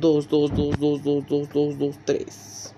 2, 2, 2, 2, 2, 2, 2, 2, 3.